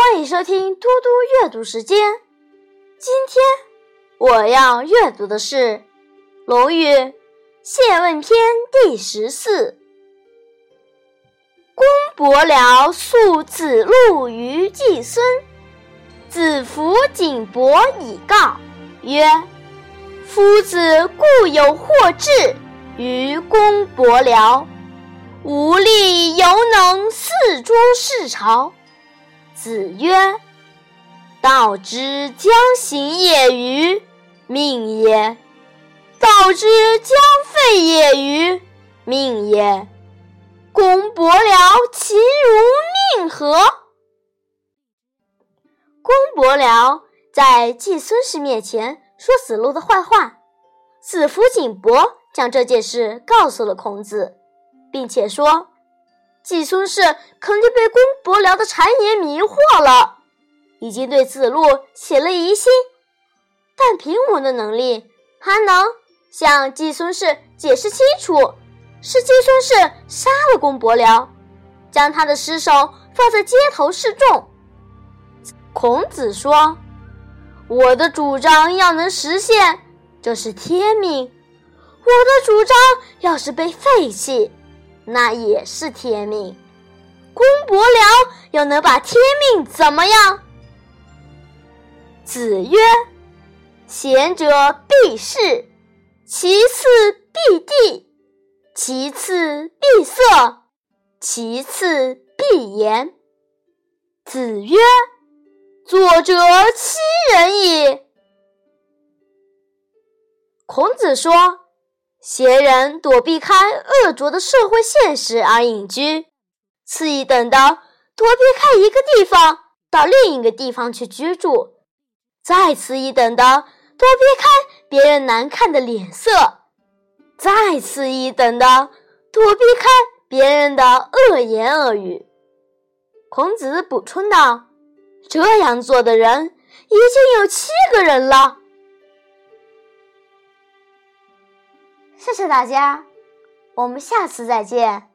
欢迎收听嘟嘟阅读时间。今天我要阅读的是《论语·谢问篇》第十四。公伯僚诉子路于季孙，子服景伯以告曰：“夫子固有惑志于公伯僚，无力犹能四诸事朝。”子曰：“道之将行也于？命也。道之将废也于？命也。公伯僚其如命何？”公伯僚在季孙氏面前说子路的坏话，子服景伯将这件事告诉了孔子，并且说。季孙氏肯定被公伯僚的谗言迷惑了，已经对子路起了疑心。但凭我的能力，还能向季孙氏解释清楚，是季孙氏杀了公伯僚，将他的尸首放在街头示众。孔子说：“我的主张要能实现，这是天命；我的主张要是被废弃。”那也是天命，公伯僚又能把天命怎么样？子曰：“贤者必士，其次必地，其次必色，其次必言。”子曰：“作者欺人也。”孔子说。闲人躲避开恶浊的社会现实而隐居，次一等的躲避开一个地方到另一个地方去居住，再次一等的躲避开别人难看的脸色，再次一等的躲避开别人的恶言恶语。孔子补充道：“这样做的人已经有七个人了。”谢谢大家，我们下次再见。